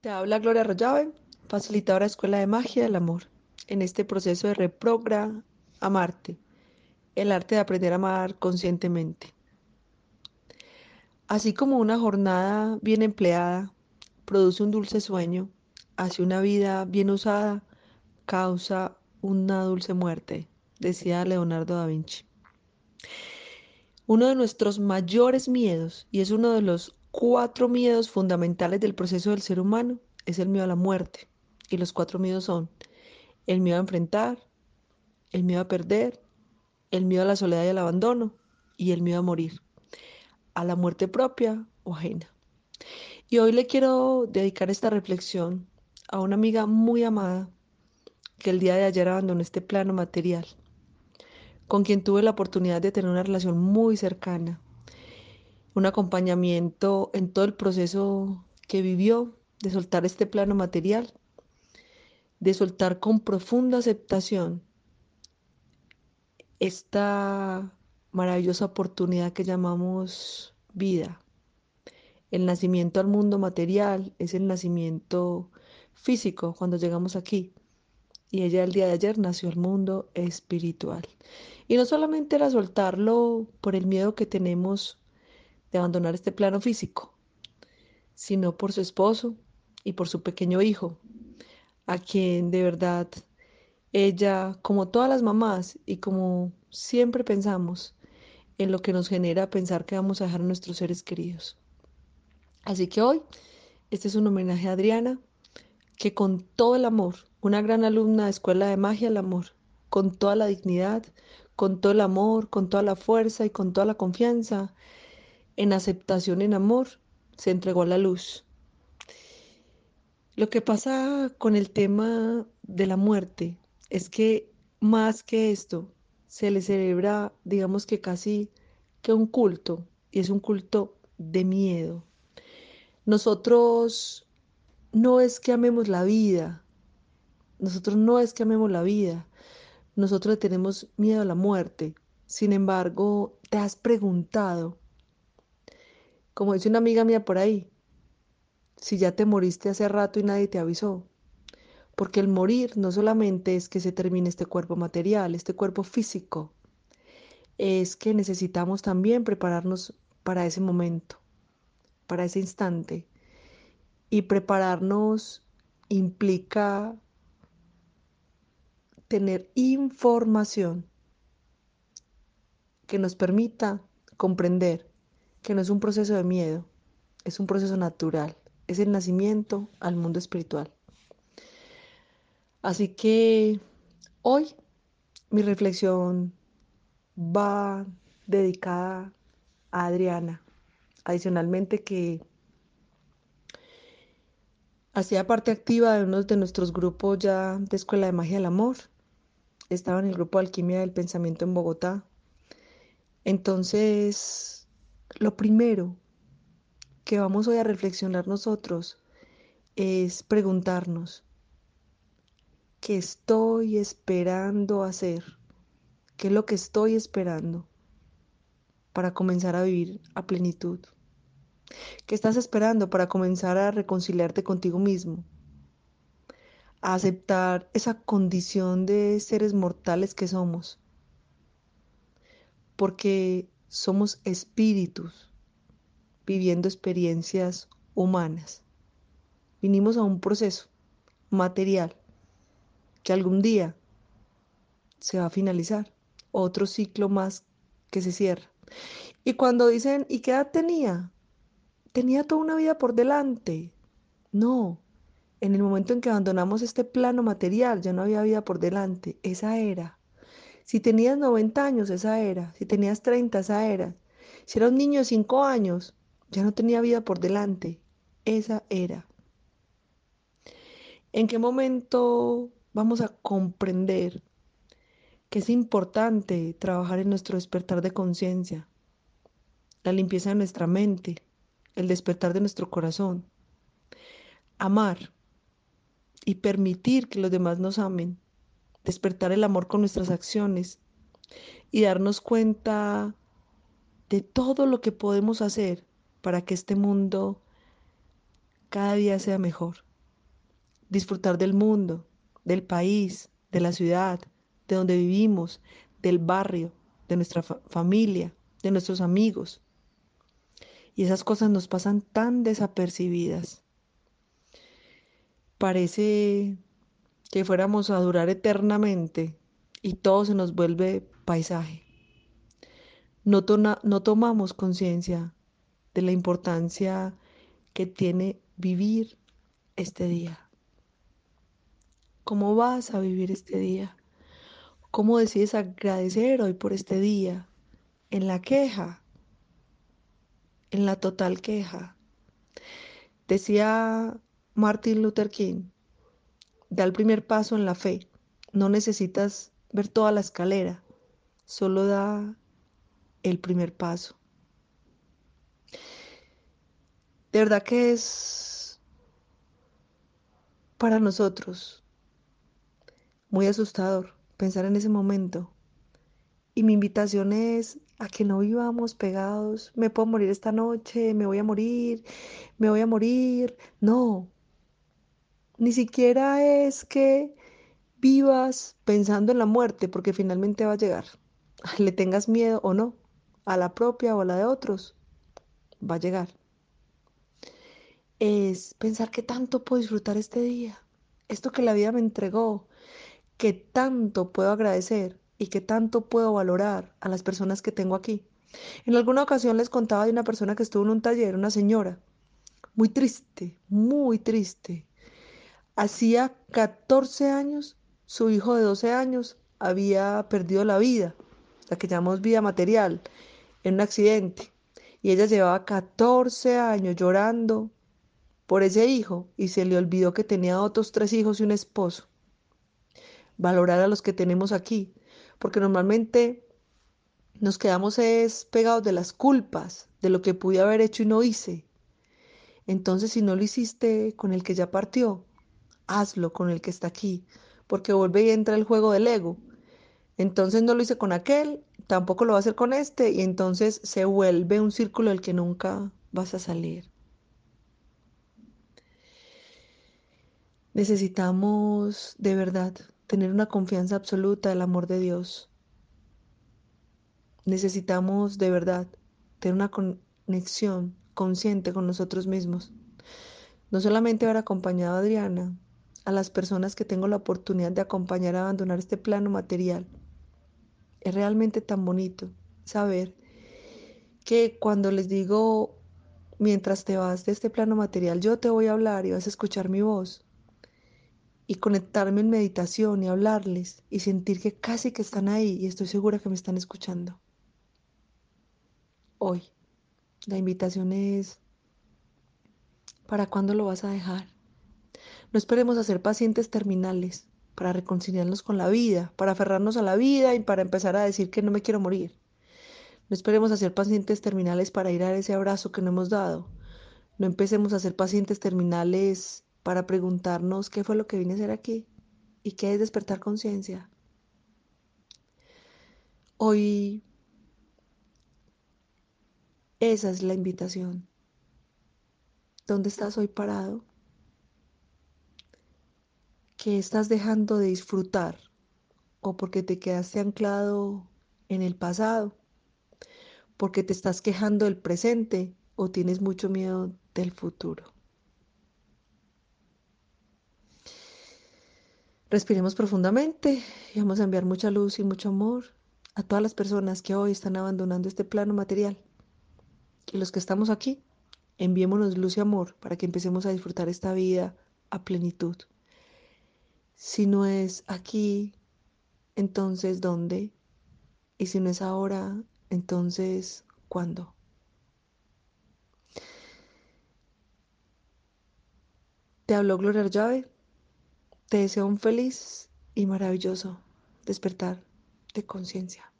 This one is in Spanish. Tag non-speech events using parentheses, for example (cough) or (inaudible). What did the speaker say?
Te habla Gloria Rollave, facilitadora de Escuela de Magia del Amor, en este proceso de reprogra amarte, el arte de aprender a amar conscientemente. Así como una jornada bien empleada produce un dulce sueño, así una vida bien usada causa una dulce muerte, decía Leonardo da Vinci. Uno de nuestros mayores miedos, y es uno de los cuatro miedos fundamentales del proceso del ser humano es el miedo a la muerte. Y los cuatro miedos son el miedo a enfrentar, el miedo a perder, el miedo a la soledad y al abandono y el miedo a morir, a la muerte propia o ajena. Y hoy le quiero dedicar esta reflexión a una amiga muy amada que el día de ayer abandonó este plano material, con quien tuve la oportunidad de tener una relación muy cercana, un acompañamiento en todo el proceso que vivió de soltar este plano material, de soltar con profunda aceptación esta maravillosa oportunidad que llamamos vida. El nacimiento al mundo material es el nacimiento físico cuando llegamos aquí. Y ella el día de ayer nació al mundo espiritual. Y no solamente era soltarlo por el miedo que tenemos de abandonar este plano físico, sino por su esposo y por su pequeño hijo, a quien de verdad ella, como todas las mamás y como siempre pensamos, en lo que nos genera pensar que vamos a dejar a nuestros seres queridos. Así que hoy, este es un homenaje a Adriana, que con todo el amor, una gran alumna de Escuela de Magia el Amor, con toda la dignidad, con todo el amor, con toda la fuerza y con toda la confianza, en aceptación, en amor, se entregó a la luz. Lo que pasa con el tema de la muerte es que más que esto, se le celebra, digamos que casi que un culto, y es un culto de miedo. Nosotros no es que amemos la vida, nosotros no es que amemos la vida, nosotros tenemos miedo a la muerte. Sin embargo, te has preguntado como dice una amiga mía por ahí, si ya te moriste hace rato y nadie te avisó. Porque el morir no solamente es que se termine este cuerpo material, este cuerpo físico, es que necesitamos también prepararnos para ese momento, para ese instante. Y prepararnos implica tener información que nos permita comprender que no es un proceso de miedo, es un proceso natural, es el nacimiento al mundo espiritual. Así que hoy mi reflexión va dedicada a Adriana, adicionalmente que hacía parte activa de uno de nuestros grupos ya de Escuela de Magia del Amor. Estaba en el grupo Alquimia del Pensamiento en Bogotá. Entonces, lo primero que vamos hoy a reflexionar nosotros es preguntarnos, ¿qué estoy esperando hacer? ¿Qué es lo que estoy esperando para comenzar a vivir a plenitud? ¿Qué estás esperando para comenzar a reconciliarte contigo mismo? A aceptar esa condición de seres mortales que somos. Porque somos espíritus viviendo experiencias humanas. Vinimos a un proceso material que algún día se va a finalizar. Otro ciclo más que se cierra. Y cuando dicen, ¿y qué edad tenía? Tenía toda una vida por delante. No, en el momento en que abandonamos este plano material ya no había vida por delante. Esa era si tenías 90 años, esa era. Si tenías 30, esa era. Si era un niño de 5 años, ya no tenía vida por delante. Esa era. ¿En qué momento vamos a comprender que es importante trabajar en nuestro despertar de conciencia, la limpieza de nuestra mente, el despertar de nuestro corazón, amar y permitir que los demás nos amen, despertar el amor con nuestras acciones y darnos cuenta de todo lo que podemos hacer para que este mundo cada día sea mejor. disfrutar del mundo, del país, de la ciudad, de donde vivimos, del barrio, de nuestra fa familia, de nuestros amigos. Y esas cosas nos pasan tan desapercibidas. Parece que fuéramos a durar eternamente y todo se nos vuelve paisaje. No, no tomamos conciencia de la importancia que tiene vivir este día. ¿Cómo vas a vivir este día? ¿Cómo decides agradecer hoy por este día? ¿En la queja? ¿En la total queja? Decía Martin Luther King, da el primer paso en la fe. No necesitas ver toda la escalera, solo da el primer paso. De verdad que es para nosotros muy asustador pensar en ese momento. Y mi invitación es a que no vivamos pegados, me puedo morir esta noche, me voy a morir, me voy a morir. No, ni siquiera es que vivas pensando en la muerte, porque finalmente va a llegar. (laughs) Le tengas miedo o no, a la propia o a la de otros, va a llegar. Es pensar que tanto puedo disfrutar este día, esto que la vida me entregó, que tanto puedo agradecer y que tanto puedo valorar a las personas que tengo aquí. En alguna ocasión les contaba de una persona que estuvo en un taller, una señora, muy triste, muy triste, Hacía 14 años, su hijo de 12 años había perdido la vida, la que llamamos vida material, en un accidente. Y ella llevaba 14 años llorando por ese hijo y se le olvidó que tenía otros tres hijos y un esposo. Valorar a los que tenemos aquí, porque normalmente nos quedamos es pegados de las culpas, de lo que pude haber hecho y no hice. Entonces, si no lo hiciste con el que ya partió, hazlo con el que está aquí, porque vuelve y entra el juego del ego. Entonces no lo hice con aquel, tampoco lo va a hacer con este, y entonces se vuelve un círculo del que nunca vas a salir. Necesitamos de verdad tener una confianza absoluta del amor de Dios. Necesitamos de verdad tener una conexión consciente con nosotros mismos. No solamente haber acompañado a Adriana, a las personas que tengo la oportunidad de acompañar a abandonar este plano material. Es realmente tan bonito saber que cuando les digo, mientras te vas de este plano material, yo te voy a hablar y vas a escuchar mi voz y conectarme en meditación y hablarles y sentir que casi que están ahí y estoy segura que me están escuchando. Hoy, la invitación es, ¿para cuándo lo vas a dejar? No esperemos a ser pacientes terminales para reconciliarnos con la vida, para aferrarnos a la vida y para empezar a decir que no me quiero morir. No esperemos a ser pacientes terminales para ir a ese abrazo que no hemos dado. No empecemos a ser pacientes terminales para preguntarnos qué fue lo que vine a hacer aquí y qué es despertar conciencia. Hoy esa es la invitación. ¿Dónde estás hoy parado? Que estás dejando de disfrutar o porque te quedaste anclado en el pasado, porque te estás quejando del presente o tienes mucho miedo del futuro. Respiremos profundamente y vamos a enviar mucha luz y mucho amor a todas las personas que hoy están abandonando este plano material. Y los que estamos aquí, enviémonos luz y amor para que empecemos a disfrutar esta vida a plenitud. Si no es aquí, entonces ¿dónde? Y si no es ahora, entonces ¿cuándo? Te habló Gloria Llave. Te deseo un feliz y maravilloso despertar de conciencia.